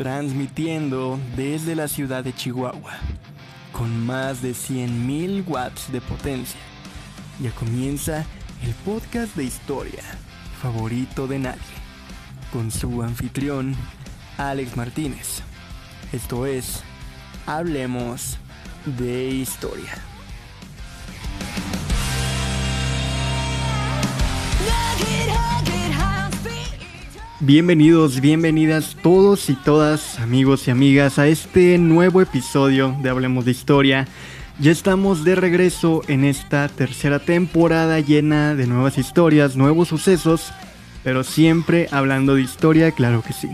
transmitiendo desde la ciudad de Chihuahua, con más de 100.000 watts de potencia. Ya comienza el podcast de historia favorito de nadie, con su anfitrión, Alex Martínez. Esto es, hablemos de historia. Bienvenidos, bienvenidas todos y todas, amigos y amigas, a este nuevo episodio de Hablemos de Historia. Ya estamos de regreso en esta tercera temporada llena de nuevas historias, nuevos sucesos, pero siempre hablando de historia, claro que sí.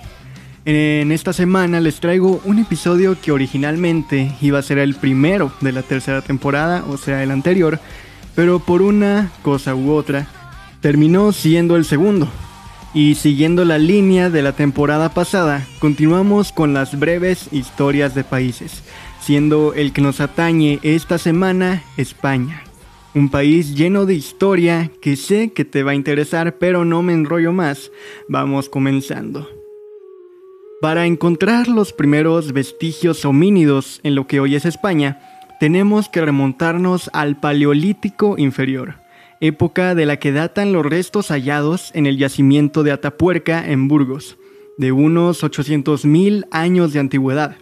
En esta semana les traigo un episodio que originalmente iba a ser el primero de la tercera temporada, o sea, el anterior, pero por una cosa u otra, terminó siendo el segundo. Y siguiendo la línea de la temporada pasada, continuamos con las breves historias de países, siendo el que nos atañe esta semana España. Un país lleno de historia que sé que te va a interesar, pero no me enrollo más. Vamos comenzando. Para encontrar los primeros vestigios homínidos en lo que hoy es España, tenemos que remontarnos al Paleolítico inferior, época de la que datan los restos hallados en el yacimiento de Atapuerca en Burgos, de unos 800.000 años de antigüedad.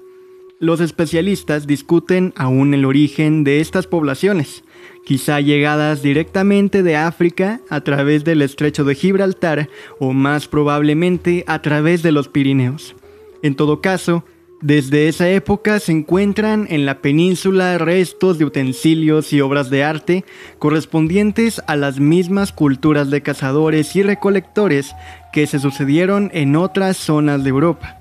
Los especialistas discuten aún el origen de estas poblaciones, quizá llegadas directamente de África a través del estrecho de Gibraltar o más probablemente a través de los Pirineos. En todo caso, desde esa época se encuentran en la península restos de utensilios y obras de arte correspondientes a las mismas culturas de cazadores y recolectores que se sucedieron en otras zonas de Europa.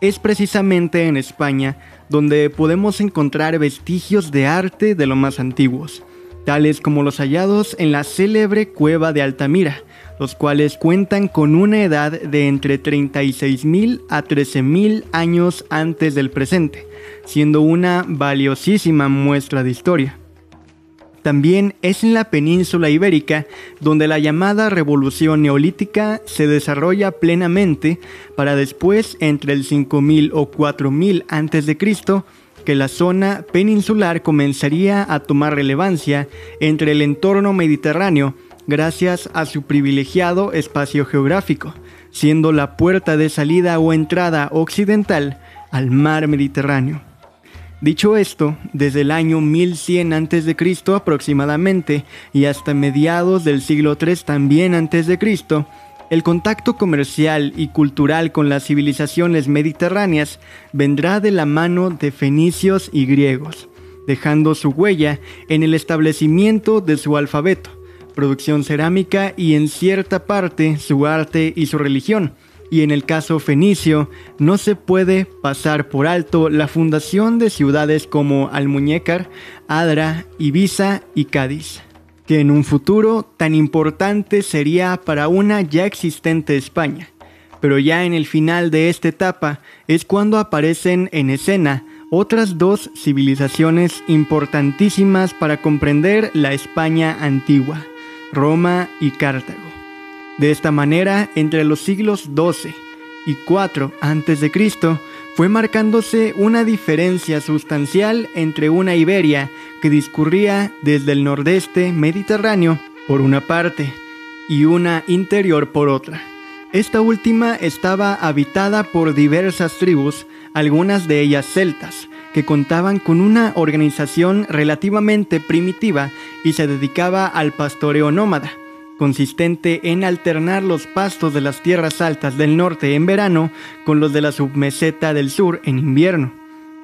Es precisamente en España donde podemos encontrar vestigios de arte de lo más antiguos, tales como los hallados en la célebre cueva de Altamira, los cuales cuentan con una edad de entre 36.000 a 13.000 años antes del presente, siendo una valiosísima muestra de historia. También es en la península ibérica donde la llamada revolución neolítica se desarrolla plenamente para después entre el 5000 o 4000 a.C. que la zona peninsular comenzaría a tomar relevancia entre el entorno mediterráneo gracias a su privilegiado espacio geográfico, siendo la puerta de salida o entrada occidental al mar Mediterráneo. Dicho esto, desde el año 1100 a.C. aproximadamente y hasta mediados del siglo III también a.C., el contacto comercial y cultural con las civilizaciones mediterráneas vendrá de la mano de fenicios y griegos, dejando su huella en el establecimiento de su alfabeto, producción cerámica y en cierta parte su arte y su religión. Y en el caso fenicio, no se puede pasar por alto la fundación de ciudades como Almuñécar, Adra, Ibiza y Cádiz, que en un futuro tan importante sería para una ya existente España. Pero ya en el final de esta etapa es cuando aparecen en escena otras dos civilizaciones importantísimas para comprender la España antigua. Roma y Cartago. De esta manera, entre los siglos XII y IV a.C., fue marcándose una diferencia sustancial entre una Iberia que discurría desde el nordeste mediterráneo por una parte y una interior por otra. Esta última estaba habitada por diversas tribus, algunas de ellas celtas, que contaban con una organización relativamente primitiva y se dedicaba al pastoreo nómada, consistente en alternar los pastos de las tierras altas del norte en verano con los de la submeseta del sur en invierno.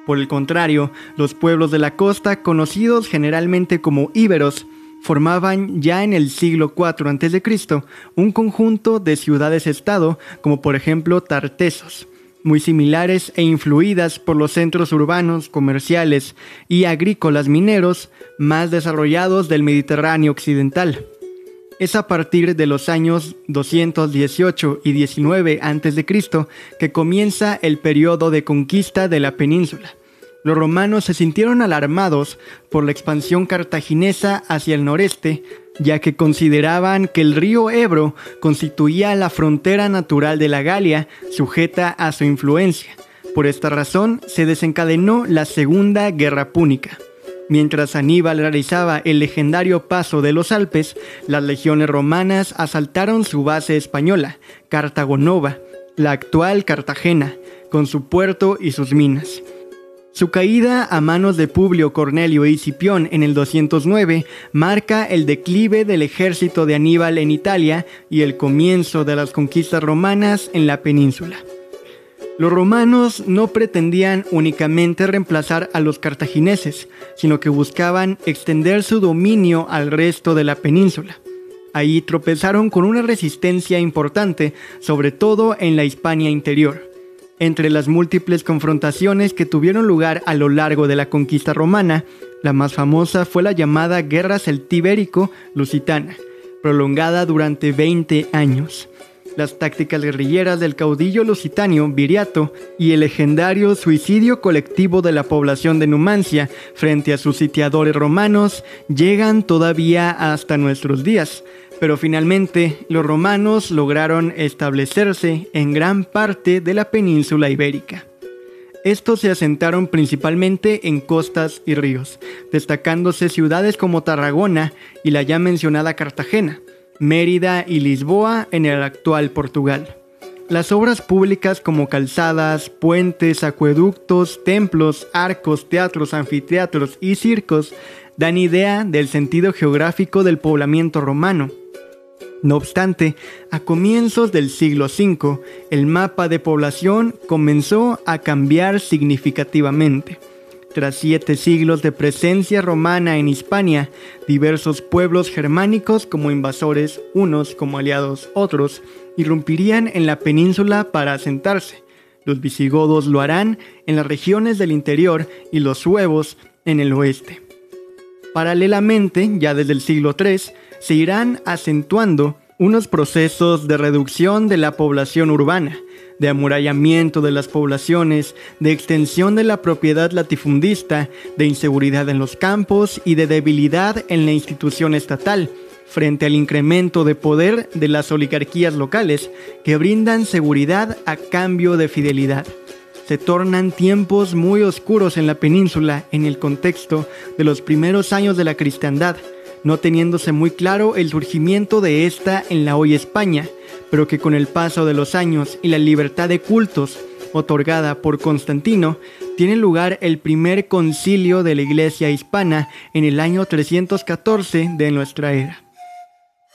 Por el contrario, los pueblos de la costa, conocidos generalmente como íberos, formaban ya en el siglo IV a.C. un conjunto de ciudades-estado, como por ejemplo Tartesos, muy similares e influidas por los centros urbanos, comerciales y agrícolas mineros más desarrollados del Mediterráneo occidental. Es a partir de los años 218 y 19 a.C. que comienza el periodo de conquista de la península. Los romanos se sintieron alarmados por la expansión cartaginesa hacia el noreste, ya que consideraban que el río Ebro constituía la frontera natural de la Galia, sujeta a su influencia, Por esta razón se desencadenó la Segunda Guerra Púnica. Mientras Aníbal realizaba el legendario paso de los Alpes, las legiones romanas asaltaron su base española, Cartagonova, la actual Cartagena, con su puerto y sus minas. Su caída a manos de Publio Cornelio y Cipión en el 209 marca el declive del ejército de Aníbal en Italia y el comienzo de las conquistas romanas en la península. Los romanos no pretendían únicamente reemplazar a los cartagineses, sino que buscaban extender su dominio al resto de la península. Ahí tropezaron con una resistencia importante, sobre todo en la Hispania interior. Entre las múltiples confrontaciones que tuvieron lugar a lo largo de la conquista romana, la más famosa fue la llamada Guerra Celtibérico-Lusitana, prolongada durante 20 años. Las tácticas guerrilleras del caudillo lusitano Viriato y el legendario suicidio colectivo de la población de Numancia frente a sus sitiadores romanos llegan todavía hasta nuestros días, pero finalmente los romanos lograron establecerse en gran parte de la península ibérica. Estos se asentaron principalmente en costas y ríos, destacándose ciudades como Tarragona y la ya mencionada Cartagena, Mérida y Lisboa en el actual Portugal. Las obras públicas como calzadas, puentes, acueductos, templos, arcos, teatros, anfiteatros y circos dan idea del sentido geográfico del poblamiento romano no obstante, a comienzos del siglo V, el mapa de población comenzó a cambiar significativamente. Tras siete siglos de presencia romana en Hispania, diversos pueblos germánicos como invasores, unos como aliados otros, irrumpirían en la península para asentarse. Los visigodos lo harán en las regiones del interior y los suevos en el oeste. Paralelamente, ya desde el siglo III, se irán acentuando unos procesos de reducción de la población urbana, de amurallamiento de las poblaciones, de extensión de la propiedad latifundista, de inseguridad en los campos y de debilidad en la institución estatal, frente al incremento de poder de las oligarquías locales que brindan seguridad a cambio de fidelidad. Se tornan tiempos muy oscuros en la península en el contexto de los primeros años de la cristiandad, no teniéndose muy claro el surgimiento de esta en la hoy España, pero que con el paso de los años y la libertad de cultos otorgada por Constantino, tiene lugar el primer concilio de la Iglesia hispana en el año 314 de nuestra era.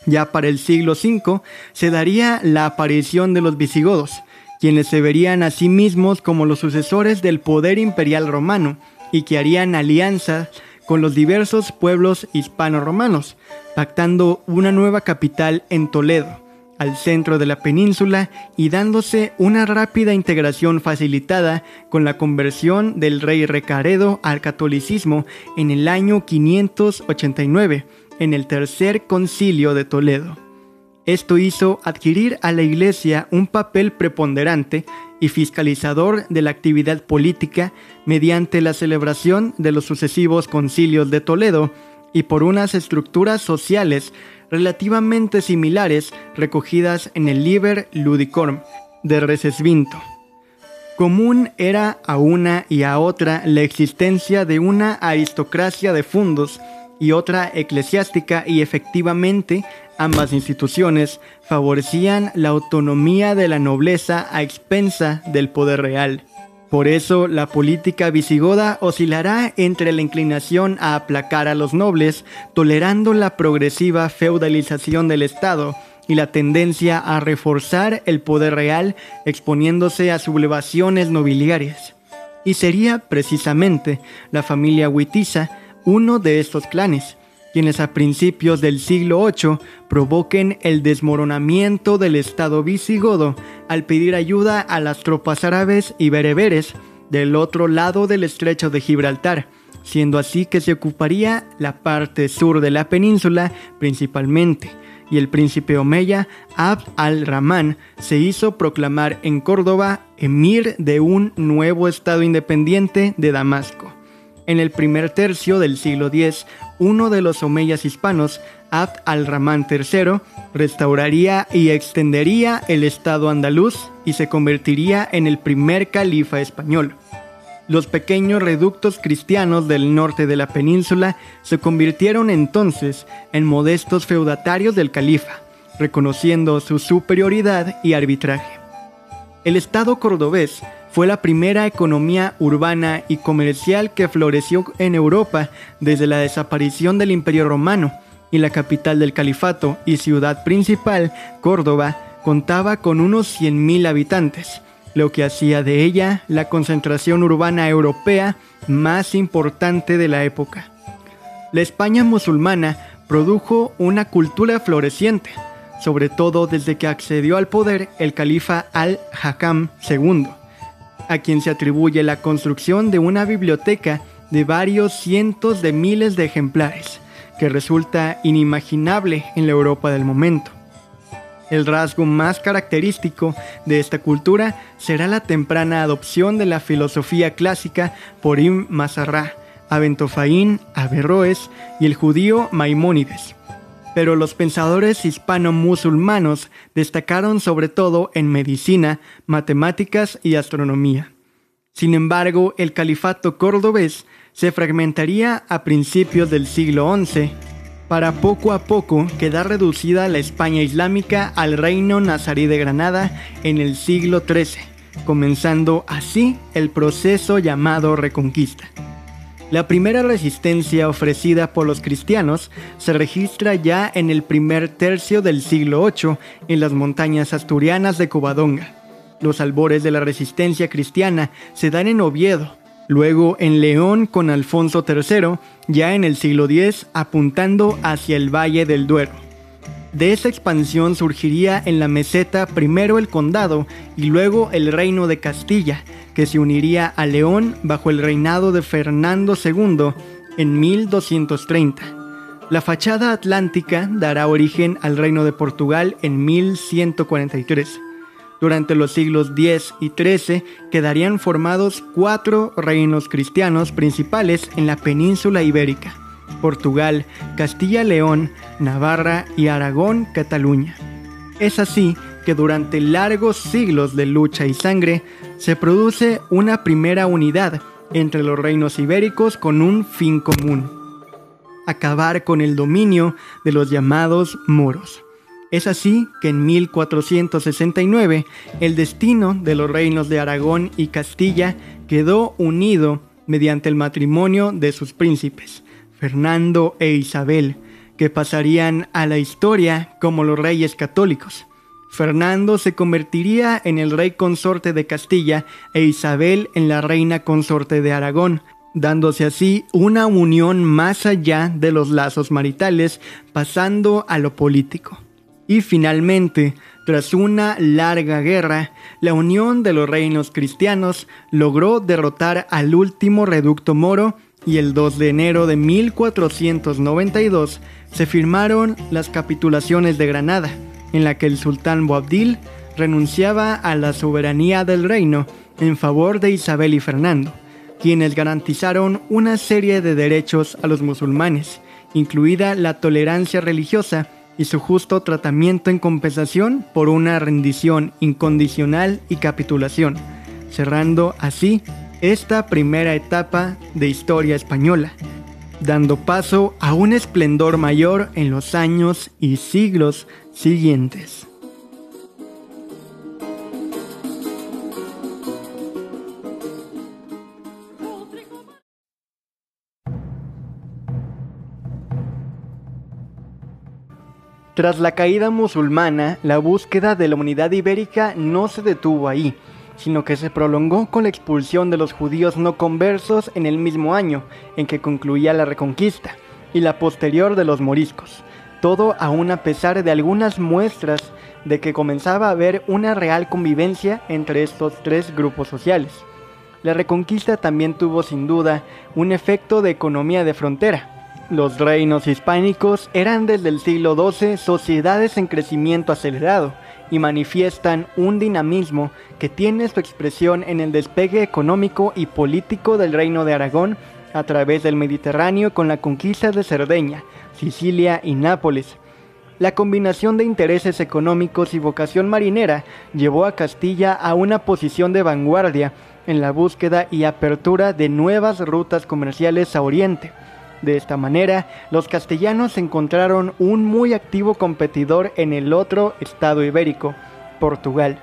Ya para el siglo V se daría la aparición de los visigodos, quienes se verían a sí mismos como los sucesores del poder imperial romano y que harían alianzas con los diversos pueblos hispano-romanos, pactando una nueva capital en Toledo, al centro de la península y dándose una rápida integración facilitada con la conversión del rey Recaredo al catolicismo en el año 589, en el tercer concilio de Toledo. Esto hizo adquirir a la Iglesia un papel preponderante y fiscalizador de la actividad política mediante la celebración de los sucesivos concilios de Toledo y por unas estructuras sociales relativamente similares recogidas en el Liber Ludicorm de Recesvinto. Común era a una y a otra la existencia de una aristocracia de fundos y otra eclesiástica y efectivamente Ambas instituciones favorecían la autonomía de la nobleza a expensa del poder real. Por eso la política visigoda oscilará entre la inclinación a aplacar a los nobles, tolerando la progresiva feudalización del Estado, y la tendencia a reforzar el poder real exponiéndose a sublevaciones nobiliarias. Y sería precisamente la familia Huitiza uno de estos clanes, quienes a principios del siglo VIII provoquen el desmoronamiento del Estado visigodo al pedir ayuda a las tropas árabes y bereberes del otro lado del estrecho de Gibraltar, siendo así que se ocuparía la parte sur de la península principalmente, y el príncipe Omeya Abd al-Rahman se hizo proclamar en Córdoba emir de un nuevo estado independiente de Damasco. En el primer tercio del siglo X, uno de los omeyas hispanos, Abd al-Rahman III, restauraría y extendería el Estado andaluz y se convertiría en el primer califa español. Los pequeños reductos cristianos del norte de la península se convirtieron entonces en modestos feudatarios del califa, reconociendo su superioridad y arbitraje. El Estado cordobés fue la primera economía urbana y comercial que floreció en Europa desde la desaparición del Imperio Romano, y la capital del califato y ciudad principal, Córdoba, contaba con unos 100.000 habitantes, lo que hacía de ella la concentración urbana europea más importante de la época. La España musulmana produjo una cultura floreciente, sobre todo desde que accedió al poder el califa al-Hakam II, a quien se atribuye la construcción de una biblioteca de varios cientos de miles de ejemplares, que resulta inimaginable en la Europa del momento. El rasgo más característico de esta cultura será la temprana adopción de la filosofía clásica por Ibn Mazarrá, Abentofaín, Averroes y el judío Maimónides, pero los pensadores hispano-musulmanos destacaron sobre todo en medicina, matemáticas y astronomía. Sin embargo, el califato cordobés se fragmentaría a principios del siglo XI, para poco a poco quedar reducida la España islámica al reino nazarí de Granada en el siglo XIII, comenzando así el proceso llamado Reconquista. La primera resistencia ofrecida por los cristianos se registra ya en el primer tercio del siglo VIII en las montañas asturianas de Covadonga. Los albores de la resistencia cristiana se dan en Oviedo, luego en León con Alfonso III, ya en el siglo X apuntando hacia el Valle del Duero. De esa expansión surgiría en la meseta primero el condado y luego el reino de Castilla, que se uniría a León bajo el reinado de Fernando II en 1230. La fachada atlántica dará origen al reino de Portugal en 1143. Durante los siglos X y XIII quedarían formados cuatro reinos cristianos principales en la península ibérica, Portugal, Castilla-León, Navarra y Aragón-Cataluña. Es así que durante largos siglos de lucha y sangre se produce una primera unidad entre los reinos ibéricos con un fin común, acabar con el dominio de los llamados moros. Es así que en 1469 el destino de los reinos de Aragón y Castilla quedó unido mediante el matrimonio de sus príncipes, Fernando e Isabel, que pasarían a la historia como los reyes católicos. Fernando se convertiría en el rey consorte de Castilla e Isabel en la reina consorte de Aragón, dándose así una unión más allá de los lazos maritales, pasando a lo político. Y finalmente, tras una larga guerra, la unión de los reinos cristianos logró derrotar al último reducto moro y el 2 de enero de 1492 se firmaron las capitulaciones de Granada, en la que el sultán Boabdil renunciaba a la soberanía del reino en favor de Isabel y Fernando, quienes garantizaron una serie de derechos a los musulmanes, incluida la tolerancia religiosa y su justo tratamiento en compensación por una rendición incondicional y capitulación, cerrando así esta primera etapa de historia española, dando paso a un esplendor mayor en los años y siglos siguientes. Tras la caída musulmana, la búsqueda de la unidad ibérica no se detuvo ahí, sino que se prolongó con la expulsión de los judíos no conversos en el mismo año en que concluía la reconquista, y la posterior de los moriscos, todo aún a pesar de algunas muestras de que comenzaba a haber una real convivencia entre estos tres grupos sociales. La reconquista también tuvo sin duda un efecto de economía de frontera, los reinos hispánicos eran desde el siglo XII sociedades en crecimiento acelerado y manifiestan un dinamismo que tiene su expresión en el despegue económico y político del reino de Aragón a través del Mediterráneo con la conquista de Cerdeña, Sicilia y Nápoles. La combinación de intereses económicos y vocación marinera llevó a Castilla a una posición de vanguardia en la búsqueda y apertura de nuevas rutas comerciales a Oriente. De esta manera, los castellanos encontraron un muy activo competidor en el otro estado ibérico, Portugal.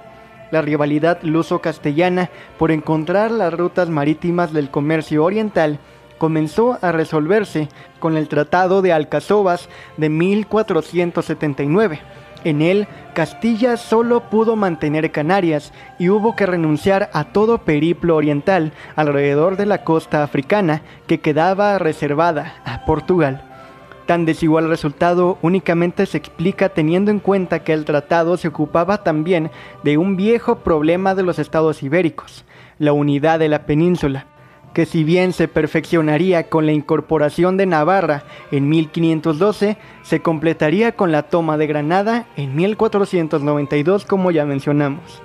La rivalidad luso-castellana por encontrar las rutas marítimas del comercio oriental comenzó a resolverse con el Tratado de Alcazobas de 1479. En él, Castilla solo pudo mantener Canarias y hubo que renunciar a todo periplo oriental alrededor de la costa africana que quedaba reservada a Portugal. Tan desigual resultado únicamente se explica teniendo en cuenta que el tratado se ocupaba también de un viejo problema de los estados ibéricos, la unidad de la península, que si bien se perfeccionaría con la incorporación de Navarra en 1512, se completaría con la toma de Granada en 1492 como ya mencionamos.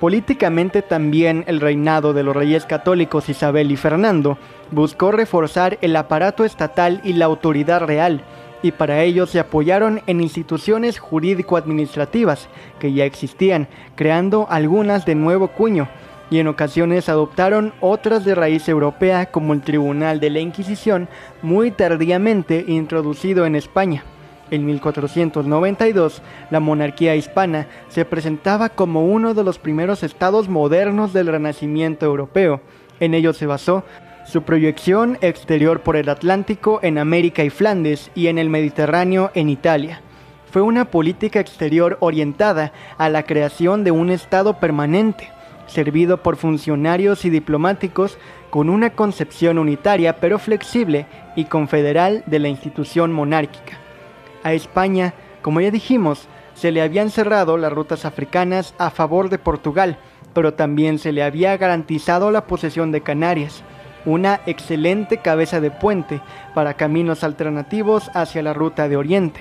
Políticamente también el reinado de los reyes católicos Isabel y Fernando buscó reforzar el aparato estatal y la autoridad real, y para ello se apoyaron en instituciones jurídico-administrativas que ya existían, creando algunas de nuevo cuño, y en ocasiones adoptaron otras de raíz europea como el Tribunal de la Inquisición, muy tardíamente introducido en España. En 1492, la monarquía hispana se presentaba como uno de los primeros estados modernos del Renacimiento europeo. En ello se basó su proyección exterior por el Atlántico en América y Flandes y en el Mediterráneo en Italia. Fue una política exterior orientada a la creación de un estado permanente, servido por funcionarios y diplomáticos con una concepción unitaria pero flexible y confederal de la institución monárquica. A España, como ya dijimos, se le habían cerrado las rutas africanas a favor de Portugal, pero también se le había garantizado la posesión de Canarias, una excelente cabeza de puente para caminos alternativos hacia la ruta de Oriente.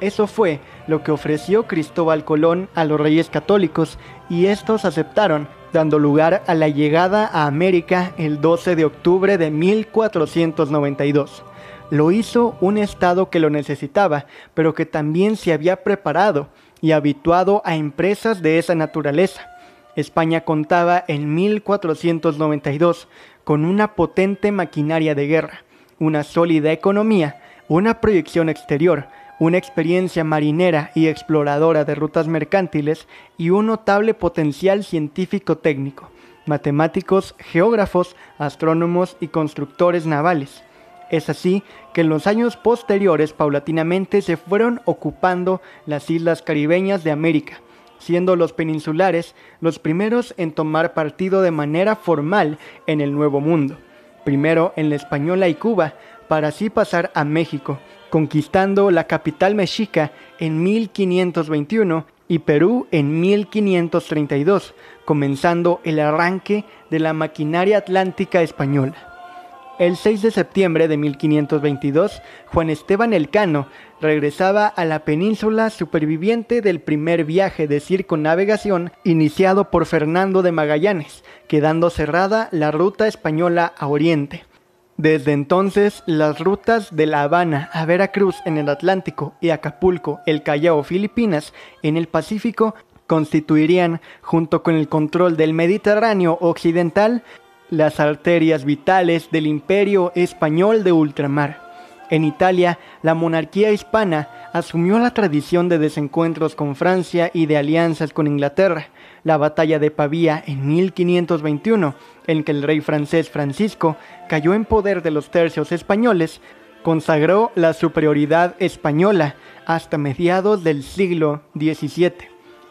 Eso fue lo que ofreció Cristóbal Colón a los reyes católicos y estos aceptaron, dando lugar a la llegada a América el 12 de octubre de 1492. Lo hizo un Estado que lo necesitaba, pero que también se había preparado y habituado a empresas de esa naturaleza. España contaba en 1492 con una potente maquinaria de guerra, una sólida economía, una proyección exterior, una experiencia marinera y exploradora de rutas mercantiles y un notable potencial científico-técnico, matemáticos, geógrafos, astrónomos y constructores navales. Es así que en los años posteriores paulatinamente se fueron ocupando las islas caribeñas de América, siendo los peninsulares los primeros en tomar partido de manera formal en el Nuevo Mundo, primero en la Española y Cuba, para así pasar a México, conquistando la capital mexica en 1521 y Perú en 1532, comenzando el arranque de la maquinaria atlántica española. El 6 de septiembre de 1522, Juan Esteban Elcano regresaba a la península superviviente del primer viaje de circunnavegación iniciado por Fernando de Magallanes, quedando cerrada la ruta española a Oriente. Desde entonces, las rutas de La Habana a Veracruz en el Atlántico y Acapulco, el Callao, Filipinas en el Pacífico constituirían, junto con el control del Mediterráneo occidental, las arterias vitales del imperio español de ultramar. En Italia, la monarquía hispana asumió la tradición de desencuentros con Francia y de alianzas con Inglaterra. La batalla de Pavía en 1521, en que el rey francés Francisco cayó en poder de los tercios españoles, consagró la superioridad española hasta mediados del siglo XVII.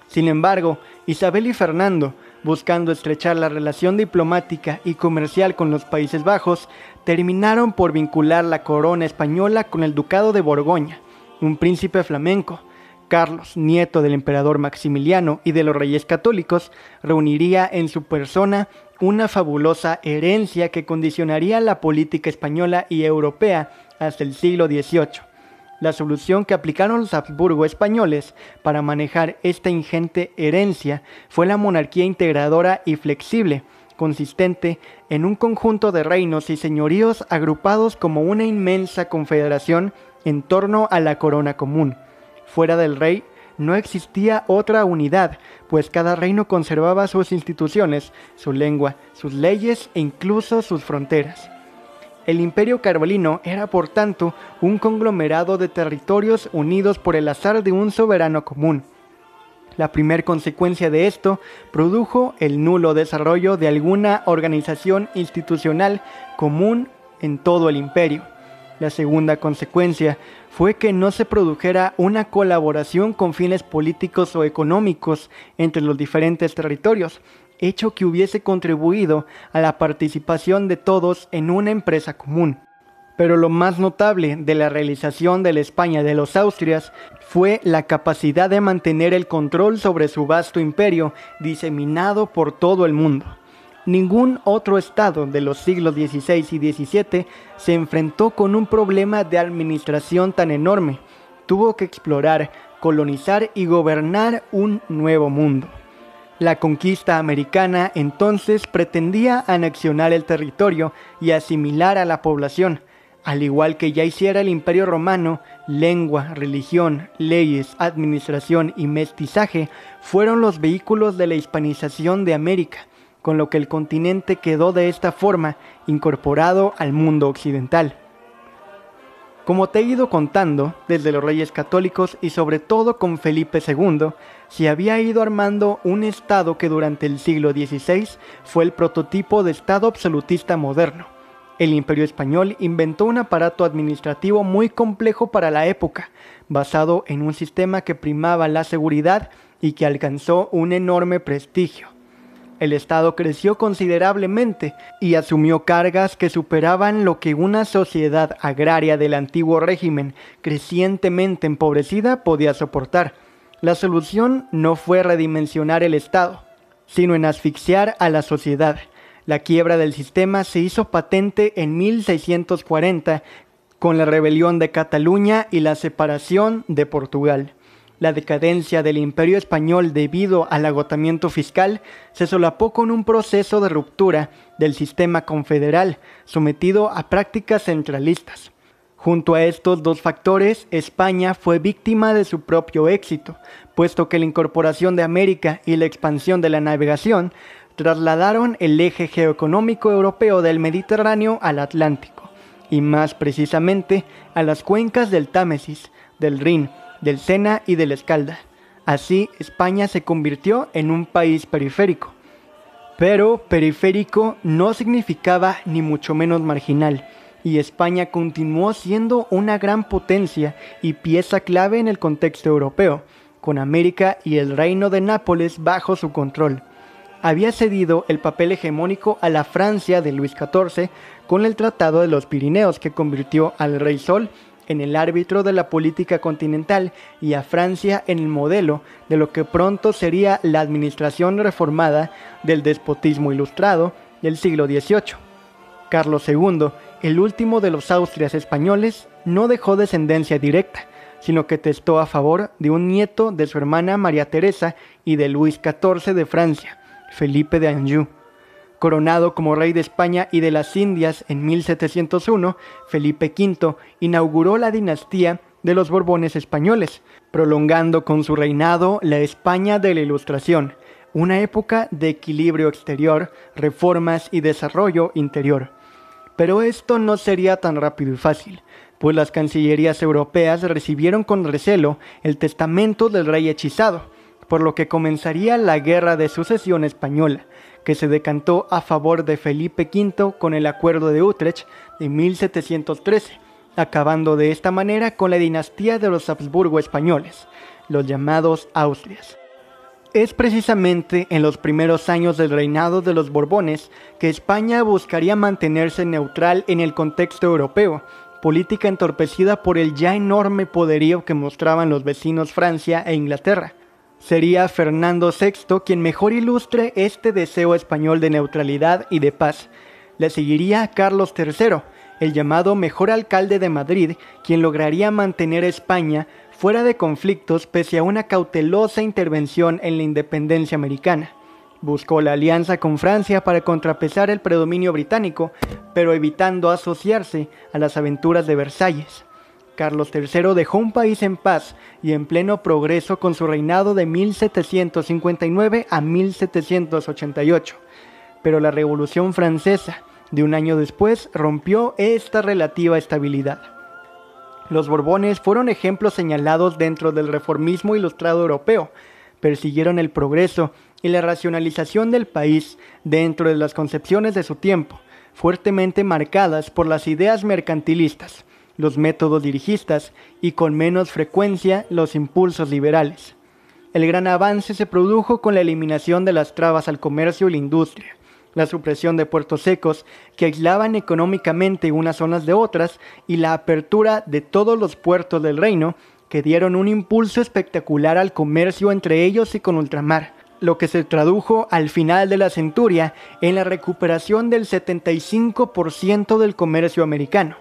Sin embargo, Isabel y Fernando, buscando estrechar la relación diplomática y comercial con los Países Bajos, terminaron por vincular la corona española con el ducado de Borgoña, un príncipe flamenco. Carlos, nieto del emperador Maximiliano y de los reyes católicos, reuniría en su persona una fabulosa herencia que condicionaría la política española y europea hasta el siglo XVIII. La solución que aplicaron los Habsburgo españoles para manejar esta ingente herencia fue la monarquía integradora y flexible, consistente en un conjunto de reinos y señoríos agrupados como una inmensa confederación en torno a la corona común. Fuera del rey no existía otra unidad, pues cada reino conservaba sus instituciones, su lengua, sus leyes e incluso sus fronteras. El imperio carolino era por tanto un conglomerado de territorios unidos por el azar de un soberano común. La primera consecuencia de esto produjo el nulo desarrollo de alguna organización institucional común en todo el imperio. La segunda consecuencia fue que no se produjera una colaboración con fines políticos o económicos entre los diferentes territorios, hecho que hubiese contribuido a la participación de todos en una empresa común. Pero lo más notable de la realización de la España de los Austrias fue la capacidad de mantener el control sobre su vasto imperio diseminado por todo el mundo. Ningún otro estado de los siglos XVI y XVII se enfrentó con un problema de administración tan enorme. Tuvo que explorar, colonizar y gobernar un nuevo mundo. La conquista americana entonces pretendía anexionar el territorio y asimilar a la población, al igual que ya hiciera el imperio romano, lengua, religión, leyes, administración y mestizaje fueron los vehículos de la hispanización de América con lo que el continente quedó de esta forma incorporado al mundo occidental. Como te he ido contando, desde los reyes católicos y sobre todo con Felipe II, se había ido armando un Estado que durante el siglo XVI fue el prototipo de Estado absolutista moderno. El imperio español inventó un aparato administrativo muy complejo para la época, basado en un sistema que primaba la seguridad y que alcanzó un enorme prestigio el Estado creció considerablemente y asumió cargas que superaban lo que una sociedad agraria del antiguo régimen crecientemente empobrecida podía soportar. La solución no fue redimensionar el Estado, sino en asfixiar a la sociedad. La quiebra del sistema se hizo patente en 1640 con la rebelión de Cataluña y la separación de Portugal. La decadencia del imperio español debido al agotamiento fiscal se solapó con un proceso de ruptura del sistema confederal sometido a prácticas centralistas. Junto a estos dos factores, España fue víctima de su propio éxito, puesto que la incorporación de América y la expansión de la navegación trasladaron el eje geoeconómico europeo del Mediterráneo al Atlántico, y más precisamente a las cuencas del Támesis, del Rin, del Sena y del Escalda. Así, España se convirtió en un país periférico. Pero periférico no significaba ni mucho menos marginal, y España continuó siendo una gran potencia y pieza clave en el contexto europeo, con América y el reino de Nápoles bajo su control. Había cedido el papel hegemónico a la Francia de Luis XIV con el Tratado de los Pirineos que convirtió al Rey Sol en el árbitro de la política continental y a Francia en el modelo de lo que pronto sería la administración reformada del despotismo ilustrado del siglo XVIII. Carlos II, el último de los Austrias españoles, no dejó descendencia directa, sino que testó a favor de un nieto de su hermana María Teresa y de Luis XIV de Francia, Felipe de Anjou. Coronado como rey de España y de las Indias en 1701, Felipe V inauguró la dinastía de los Borbones españoles, prolongando con su reinado la España de la Ilustración, una época de equilibrio exterior, reformas y desarrollo interior. Pero esto no sería tan rápido y fácil, pues las cancillerías europeas recibieron con recelo el testamento del rey hechizado, por lo que comenzaría la Guerra de Sucesión Española, que se decantó a favor de Felipe V con el Acuerdo de Utrecht de 1713, acabando de esta manera con la dinastía de los Habsburgo españoles, los llamados Austrias. Es precisamente en los primeros años del reinado de los Borbones que España buscaría mantenerse neutral en el contexto europeo, política entorpecida por el ya enorme poderío que mostraban los vecinos Francia e Inglaterra, Sería Fernando VI quien mejor ilustre este deseo español de neutralidad y de paz. Le seguiría Carlos III, el llamado mejor alcalde de Madrid, quien lograría mantener a España fuera de conflictos pese a una cautelosa intervención en la independencia americana. Buscó la alianza con Francia para contrapesar el predominio británico, pero evitando asociarse a las aventuras de Versalles. Carlos III dejó un país en paz y en pleno progreso con su reinado de 1759 a 1788. Pero la Revolución Francesa, de un año después, rompió esta relativa estabilidad. Los Borbones fueron ejemplos señalados dentro del reformismo ilustrado europeo, persiguieron el progreso y la racionalización del país dentro de las concepciones de su tiempo, fuertemente marcadas por las ideas mercantilistas, los métodos dirigistas y con menos frecuencia los impulsos liberales. El gran avance se produjo con la eliminación de las trabas al comercio y la industria, la supresión de puertos secos que aislaban económicamente unas zonas de otras y la apertura de todos los puertos del reino que dieron un impulso espectacular al comercio entre ellos y con ultramar, lo que se tradujo al final de la centuria en la recuperación del 75% del comercio americano.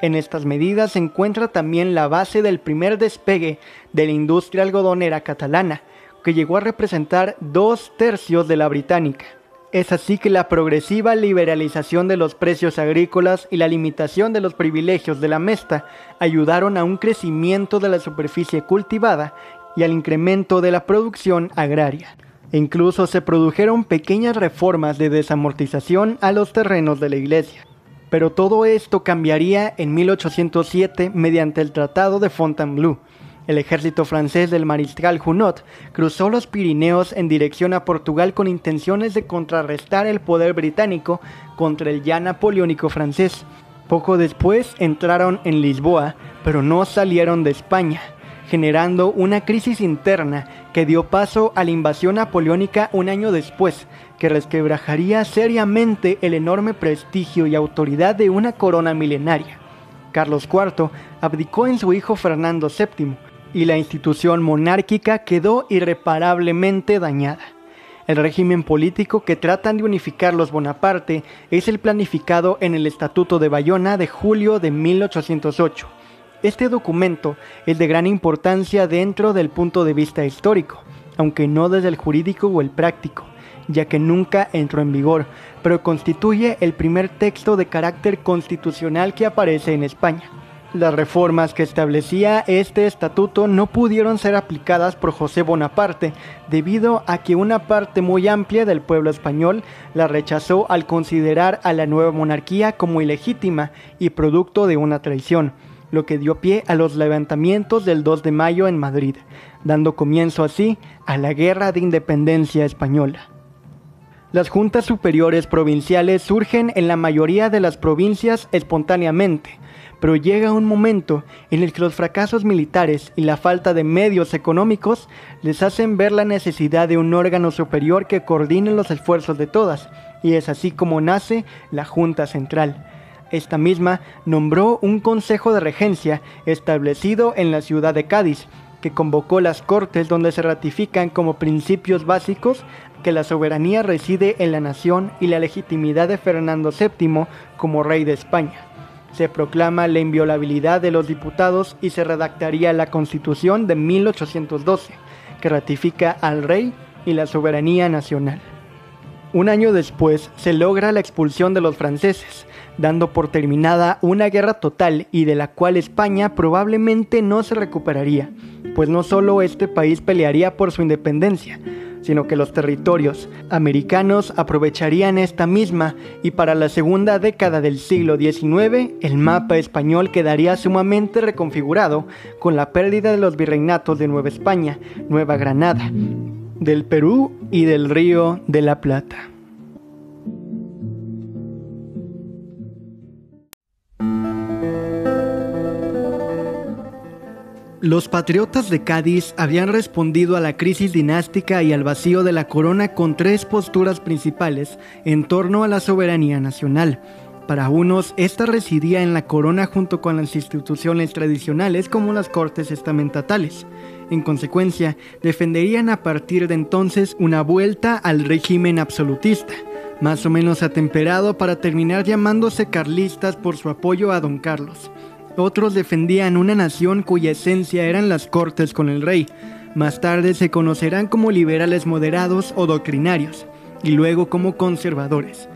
En estas medidas se encuentra también la base del primer despegue de la industria algodonera catalana, que llegó a representar dos tercios de la británica. Es así que la progresiva liberalización de los precios agrícolas y la limitación de los privilegios de la mesta ayudaron a un crecimiento de la superficie cultivada y al incremento de la producción agraria. Incluso se produjeron pequeñas reformas de desamortización a los terrenos de la iglesia. Pero todo esto cambiaría en 1807 mediante el Tratado de Fontainebleau. El ejército francés del mariscal Junot cruzó los Pirineos en dirección a Portugal con intenciones de contrarrestar el poder británico contra el ya napoleónico francés. Poco después entraron en Lisboa, pero no salieron de España generando una crisis interna que dio paso a la invasión napoleónica un año después, que resquebrajaría seriamente el enorme prestigio y autoridad de una corona milenaria. Carlos IV abdicó en su hijo Fernando VII, y la institución monárquica quedó irreparablemente dañada. El régimen político que tratan de unificar los Bonaparte es el planificado en el Estatuto de Bayona de julio de 1808 este documento es de gran importancia dentro del punto de vista histórico, aunque no desde el jurídico o el práctico, ya que nunca entró en vigor, pero constituye el primer texto de carácter constitucional que aparece en España. Las reformas que establecía este estatuto no pudieron ser aplicadas por José Bonaparte debido a que una parte muy amplia del pueblo español la rechazó al considerar a la nueva monarquía como ilegítima y producto de una traición lo que dio pie a los levantamientos del 2 de mayo en Madrid, dando comienzo así a la Guerra de Independencia Española. Las juntas superiores provinciales surgen en la mayoría de las provincias espontáneamente, pero llega un momento en el que los fracasos militares y la falta de medios económicos les hacen ver la necesidad de un órgano superior que coordine los esfuerzos de todas, y es así como nace la Junta Central, esta misma nombró un consejo de regencia establecido en la ciudad de Cádiz, que convocó las cortes donde se ratifican como principios básicos que la soberanía reside en la nación y la legitimidad de Fernando VII como rey de España. Se proclama la inviolabilidad de los diputados y se redactaría la Constitución de 1812, que ratifica al rey y la soberanía nacional. Un año después se logra la expulsión de los franceses, dando por terminada una guerra total y de la cual España probablemente no se recuperaría, pues no solo este país pelearía por su independencia, sino que los territorios americanos aprovecharían esta misma y para la segunda década del siglo XIX el mapa español quedaría sumamente reconfigurado con la pérdida de los virreinatos de Nueva España, Nueva Granada, del Perú y del Río de la Plata. Los patriotas de Cádiz habían respondido a la crisis dinástica y al vacío de la corona con tres posturas principales en torno a la soberanía nacional. Para unos, esta residía en la corona junto con las instituciones tradicionales como las cortes estamentales. En consecuencia, defenderían a partir de entonces una vuelta al régimen absolutista, más o menos atemperado para terminar llamándose carlistas por su apoyo a don Carlos. Otros defendían una nación cuya esencia eran las cortes con el rey. Más tarde se conocerán como liberales moderados o doctrinarios. y luego como conservadores.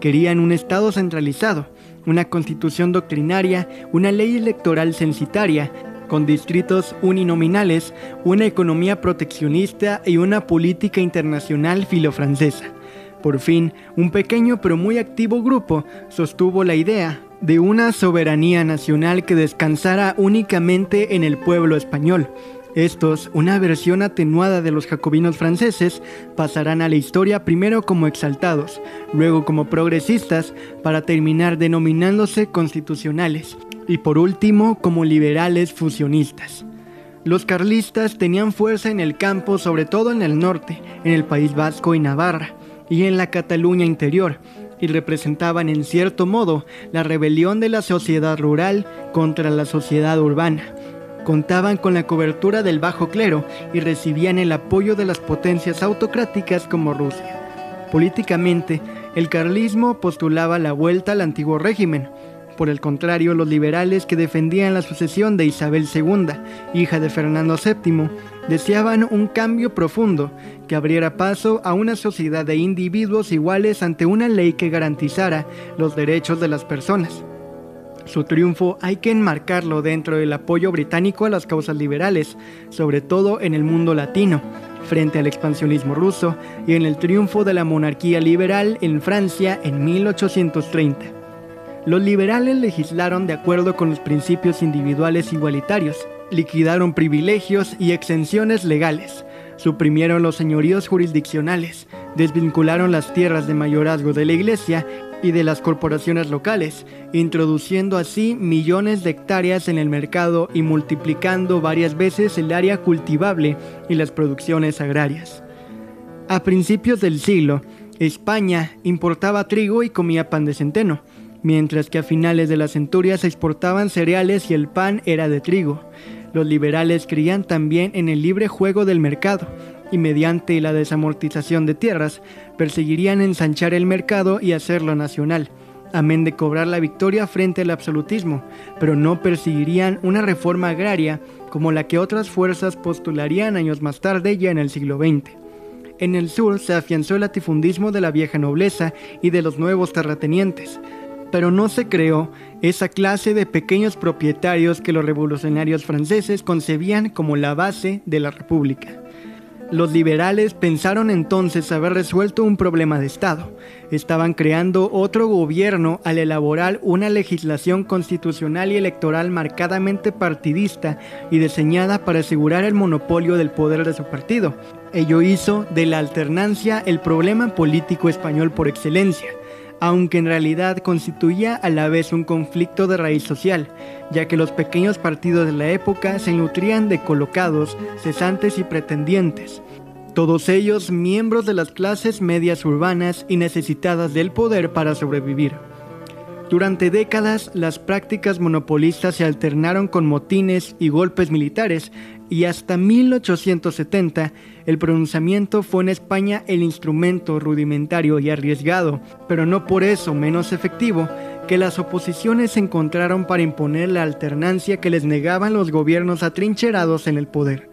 Querían un Estado centralizado, una constitución doctrinaria, una ley electoral censitaria, con distritos uninominales, una economía proteccionista y una política internacional filofrancesa. Por fin, un pequeño pero muy activo grupo sostuvo la idea de una soberanía nacional que descansara únicamente en el pueblo español. Estos, una versión atenuada de los jacobinos franceses, pasarán a la historia primero como exaltados, luego como progresistas, para terminar denominándose constitucionales, y por último como liberales fusionistas. Los carlistas tenían fuerza en el campo, sobre todo en el norte, en el País Vasco y Navarra, y en la Cataluña interior, y representaban en cierto modo la rebelión de la sociedad rural contra la sociedad urbana. Contaban con la cobertura del bajo clero y recibían el apoyo de las potencias autocráticas como Rusia. Políticamente, el carlismo postulaba la vuelta al antiguo régimen, por el contrario, los liberales que defendían la sucesión de Isabel II, hija de Fernando VII, deseaban un cambio profundo que abriera paso a una sociedad de individuos iguales ante una ley que garantizara los derechos de las personas. Su triunfo hay que enmarcarlo dentro del apoyo británico a las causas liberales, sobre todo en el mundo latino, frente al expansionismo ruso y en el triunfo de la monarquía liberal en Francia en 1830. Los liberales legislaron de acuerdo con los principios individuales igualitarios, liquidaron privilegios y exenciones legales, suprimieron los señoríos jurisdiccionales, desvincularon las tierras de mayorazgo de la Iglesia y de las corporaciones locales, introduciendo así millones de hectáreas en el mercado y multiplicando varias veces el área cultivable y las producciones agrarias. A principios del siglo, España importaba trigo y comía pan de centeno, mientras que a finales de la centuria se exportaban cereales y el pan era de trigo. Los liberales creían también en el libre juego del mercado y mediante la desamortización de tierras perseguirían ensanchar el mercado y hacerlo nacional, amén de cobrar la victoria frente al absolutismo, pero no perseguirían una reforma agraria como la que otras fuerzas postularían años más tarde ya en el siglo XX. En el sur se afianzó el latifundismo de la vieja nobleza y de los nuevos terratenientes, pero no se creó esa clase de pequeños propietarios que los revolucionarios franceses concebían como la base de la república. Los liberales pensaron entonces haber resuelto un problema de Estado. Estaban creando otro gobierno al elaborar una legislación constitucional y electoral marcadamente partidista y diseñada para asegurar el monopolio del poder de su partido. Ello hizo de la alternancia el problema político español por excelencia aunque en realidad constituía a la vez un conflicto de raíz social, ya que los pequeños partidos de la época se nutrían de colocados, cesantes y pretendientes, todos ellos miembros de las clases medias urbanas y necesitadas del poder para sobrevivir. Durante décadas, las prácticas monopolistas se alternaron con motines y golpes militares, y hasta 1870 el pronunciamiento fue en España el instrumento rudimentario y arriesgado, pero no por eso menos efectivo, que las oposiciones encontraron para imponer la alternancia que les negaban los gobiernos atrincherados en el poder.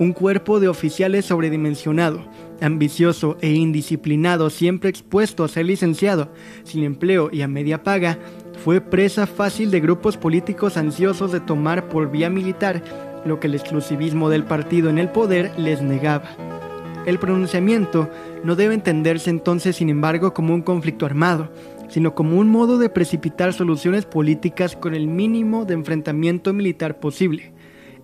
Un cuerpo de oficiales sobredimensionado, ambicioso e indisciplinado, siempre expuesto a ser licenciado, sin empleo y a media paga, fue presa fácil de grupos políticos ansiosos de tomar por vía militar lo que el exclusivismo del partido en el poder les negaba. El pronunciamiento no debe entenderse entonces, sin embargo, como un conflicto armado, sino como un modo de precipitar soluciones políticas con el mínimo de enfrentamiento militar posible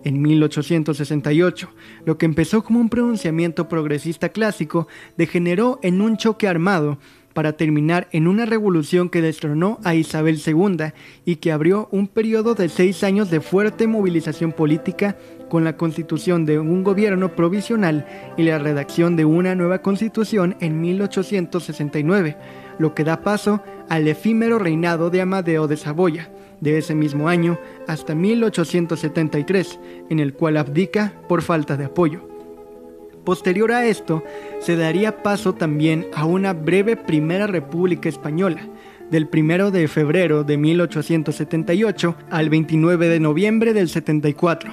en 1868. Lo que empezó como un pronunciamiento progresista clásico degeneró en un choque armado para terminar en una revolución que destronó a Isabel II y que abrió un periodo de seis años de fuerte movilización política con la constitución de un gobierno provisional y la redacción de una nueva constitución en 1869, lo que da paso al efímero reinado de Amadeo de Saboya, de ese mismo año hasta 1873, en el cual abdica por falta de apoyo. Posterior a esto, se daría paso también a una breve Primera República Española, del 1 de febrero de 1878 al 29 de noviembre del 74,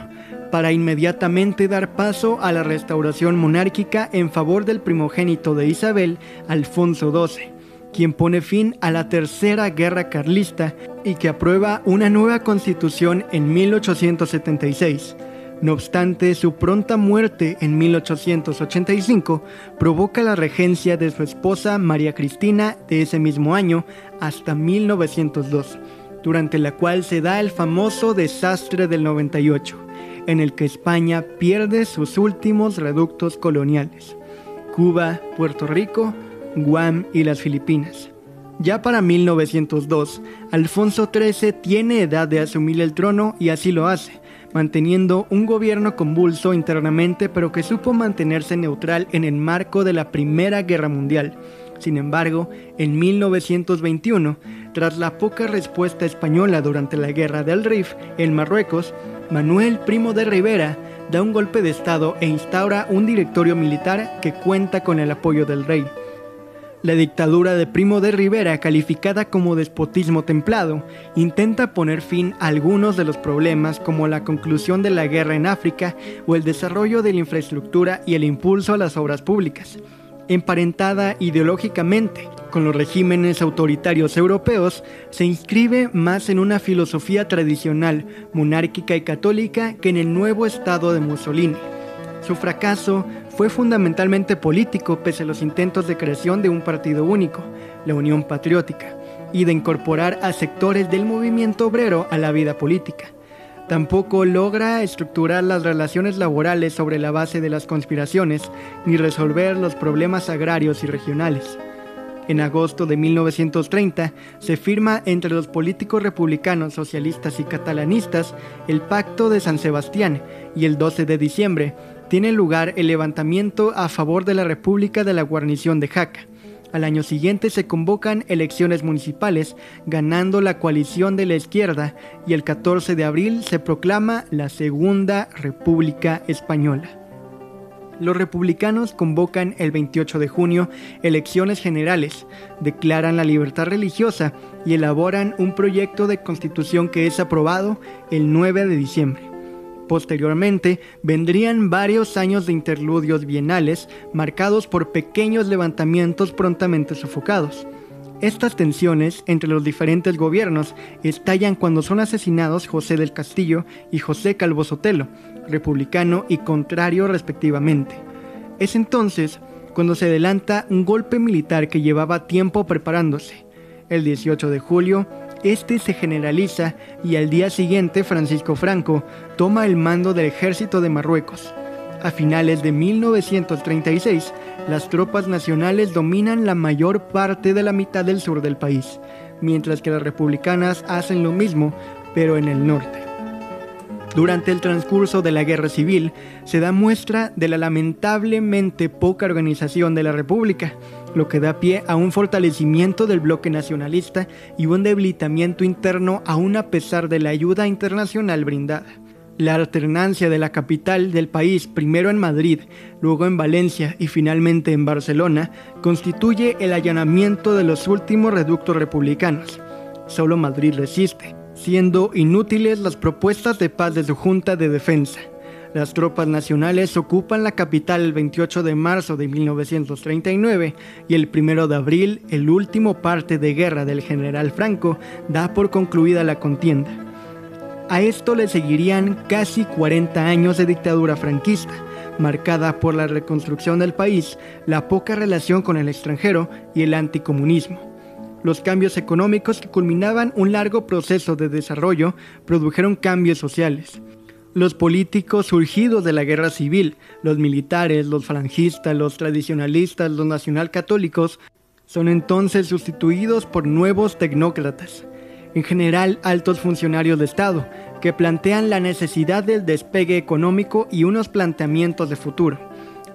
para inmediatamente dar paso a la restauración monárquica en favor del primogénito de Isabel, Alfonso XII, quien pone fin a la Tercera Guerra Carlista y que aprueba una nueva constitución en 1876. No obstante, su pronta muerte en 1885 provoca la regencia de su esposa María Cristina de ese mismo año hasta 1902, durante la cual se da el famoso desastre del 98 en el que España pierde sus últimos reductos coloniales, Cuba, Puerto Rico, Guam y las Filipinas. Ya para 1902, Alfonso XIII tiene edad de asumir el trono y así lo hace, manteniendo un gobierno convulso internamente pero que supo mantenerse neutral en el marco de la Primera Guerra Mundial. Sin embargo, en 1921, tras la poca respuesta española durante la Guerra del Rif en Marruecos, Manuel Primo de Rivera da un golpe de Estado e instaura un directorio militar que cuenta con el apoyo del rey. La dictadura de Primo de Rivera, calificada como despotismo templado, intenta poner fin a algunos de los problemas como la conclusión de la guerra en África o el desarrollo de la infraestructura y el impulso a las obras públicas emparentada ideológicamente con los regímenes autoritarios europeos, se inscribe más en una filosofía tradicional, monárquica y católica que en el nuevo Estado de Mussolini. Su fracaso fue fundamentalmente político pese a los intentos de creación de un partido único, la Unión Patriótica, y de incorporar a sectores del movimiento obrero a la vida política. Tampoco logra estructurar las relaciones laborales sobre la base de las conspiraciones ni resolver los problemas agrarios y regionales. En agosto de 1930 se firma entre los políticos republicanos, socialistas y catalanistas el Pacto de San Sebastián y el 12 de diciembre tiene lugar el levantamiento a favor de la República de la guarnición de Jaca. Al año siguiente se convocan elecciones municipales, ganando la coalición de la izquierda, y el 14 de abril se proclama la Segunda República Española. Los republicanos convocan el 28 de junio elecciones generales, declaran la libertad religiosa y elaboran un proyecto de constitución que es aprobado el 9 de diciembre. Posteriormente vendrían varios años de interludios bienales marcados por pequeños levantamientos prontamente sofocados. Estas tensiones entre los diferentes gobiernos estallan cuando son asesinados José del Castillo y José Calvo Sotelo, republicano y contrario respectivamente. Es entonces cuando se adelanta un golpe militar que llevaba tiempo preparándose. El 18 de julio, este se generaliza y al día siguiente Francisco Franco toma el mando del ejército de Marruecos. A finales de 1936, las tropas nacionales dominan la mayor parte de la mitad del sur del país, mientras que las republicanas hacen lo mismo, pero en el norte. Durante el transcurso de la guerra civil se da muestra de la lamentablemente poca organización de la República, lo que da pie a un fortalecimiento del bloque nacionalista y un debilitamiento interno aún a pesar de la ayuda internacional brindada. La alternancia de la capital del país, primero en Madrid, luego en Valencia y finalmente en Barcelona, constituye el allanamiento de los últimos reductos republicanos. Solo Madrid resiste, siendo inútiles las propuestas de paz de su Junta de Defensa. Las tropas nacionales ocupan la capital el 28 de marzo de 1939 y el 1 de abril, el último parte de guerra del general Franco, da por concluida la contienda. A esto le seguirían casi 40 años de dictadura franquista, marcada por la reconstrucción del país, la poca relación con el extranjero y el anticomunismo. Los cambios económicos que culminaban un largo proceso de desarrollo produjeron cambios sociales. Los políticos surgidos de la guerra civil, los militares, los falangistas, los tradicionalistas, los nacionalcatólicos, son entonces sustituidos por nuevos tecnócratas, en general altos funcionarios de Estado, que plantean la necesidad del despegue económico y unos planteamientos de futuro.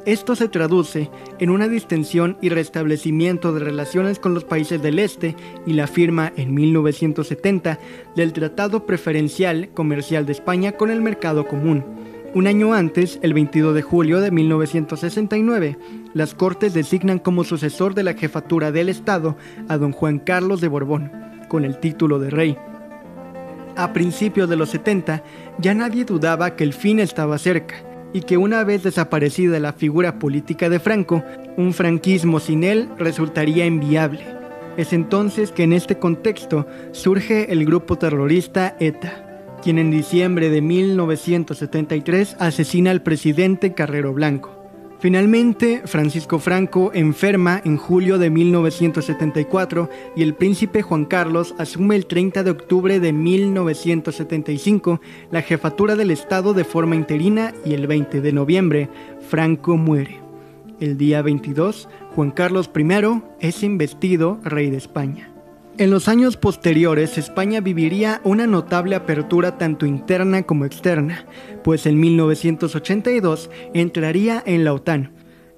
Esto se traduce en una distensión y restablecimiento de relaciones con los países del Este y la firma en 1970 del Tratado Preferencial Comercial de España con el Mercado Común. Un año antes, el 22 de julio de 1969, las Cortes designan como sucesor de la jefatura del Estado a don Juan Carlos de Borbón, con el título de rey. a principios de los 70, ya nadie dudaba que el fin estaba cerca y que una vez desaparecida la figura política de Franco, un franquismo sin él resultaría inviable. Es entonces que en este contexto surge el grupo terrorista ETA, quien en diciembre de 1973 asesina al presidente Carrero Blanco. Finalmente, Francisco Franco enferma en julio de 1974 y el príncipe Juan Carlos asume el 30 de octubre de 1975 la jefatura del Estado de forma interina y el 20 de noviembre Franco muere. El día 22, Juan Carlos I es investido rey de España. En los años posteriores, España viviría una notable apertura tanto interna como externa, pues en 1982 entraría en la OTAN.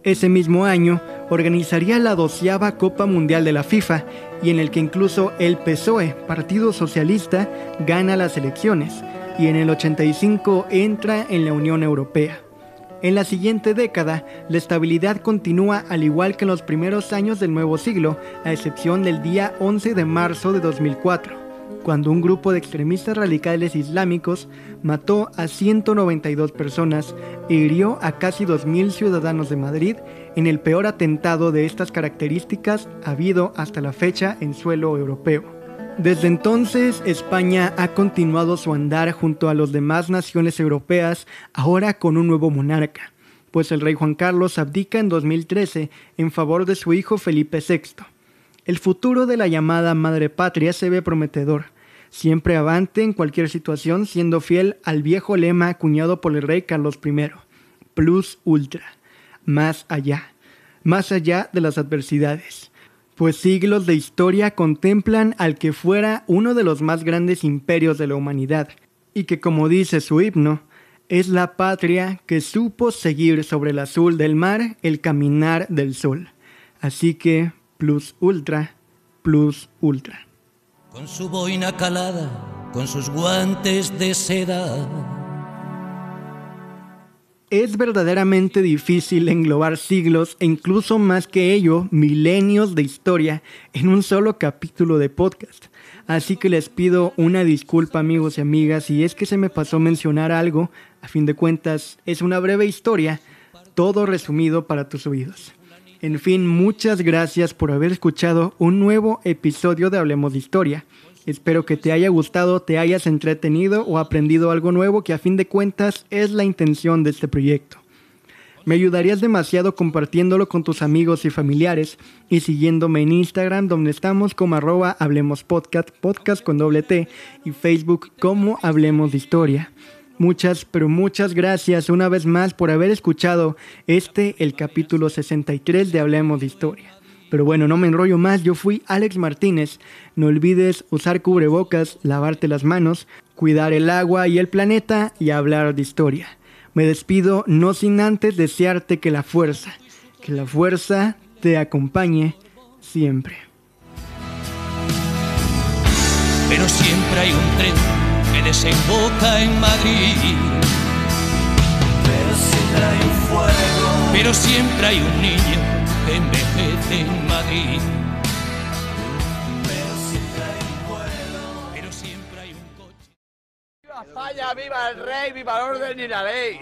Ese mismo año organizaría la doceava Copa Mundial de la FIFA y en el que incluso el PSOE, Partido Socialista, gana las elecciones y en el 85 entra en la Unión Europea. En la siguiente década, la estabilidad continúa al igual que en los primeros años del nuevo siglo, a excepción del día 11 de marzo de 2004, cuando un grupo de extremistas radicales islámicos mató a 192 personas e hirió a casi 2.000 ciudadanos de Madrid en el peor atentado de estas características habido hasta la fecha en suelo europeo. Desde entonces, España ha continuado su andar junto a las demás naciones europeas, ahora con un nuevo monarca, pues el rey Juan Carlos abdica en 2013 en favor de su hijo Felipe VI. El futuro de la llamada Madre Patria se ve prometedor, siempre avante en cualquier situación siendo fiel al viejo lema acuñado por el rey Carlos I, plus ultra, más allá, más allá de las adversidades pues siglos de historia contemplan al que fuera uno de los más grandes imperios de la humanidad, y que como dice su himno, es la patria que supo seguir sobre el azul del mar el caminar del sol. Así que, plus ultra, plus ultra. Con su boina calada, con sus guantes de seda es verdaderamente difícil englobar siglos e incluso más que ello, milenios de historia en un solo capítulo de podcast. Así que les pido una disculpa amigos y amigas si es que se me pasó mencionar algo. A fin de cuentas, es una breve historia, todo resumido para tus oídos. En fin, muchas gracias por haber escuchado un nuevo episodio de Hablemos de Historia. Espero que te haya gustado, te hayas entretenido o aprendido algo nuevo que a fin de cuentas es la intención de este proyecto. Me ayudarías demasiado compartiéndolo con tus amigos y familiares y siguiéndome en Instagram donde estamos como arroba Hablemos Podcast, podcast con doble T y Facebook como Hablemos de Historia. Muchas, pero muchas gracias una vez más por haber escuchado este, el capítulo 63 de Hablemos de Historia. Pero bueno, no me enrollo más, yo fui Alex Martínez. No olvides usar cubrebocas, lavarte las manos, cuidar el agua y el planeta y hablar de historia. Me despido no sin antes desearte que la fuerza, que la fuerza te acompañe siempre. Pero siempre hay un tren que desemboca en Madrid. Pero siempre hay un fuego. Pero siempre hay un niño envejece en Madrid. Pero siempre hay un vuelo, pero siempre hay un coche. ¡Viva España! ¡Viva el rey! ¡Viva el orden y la ley!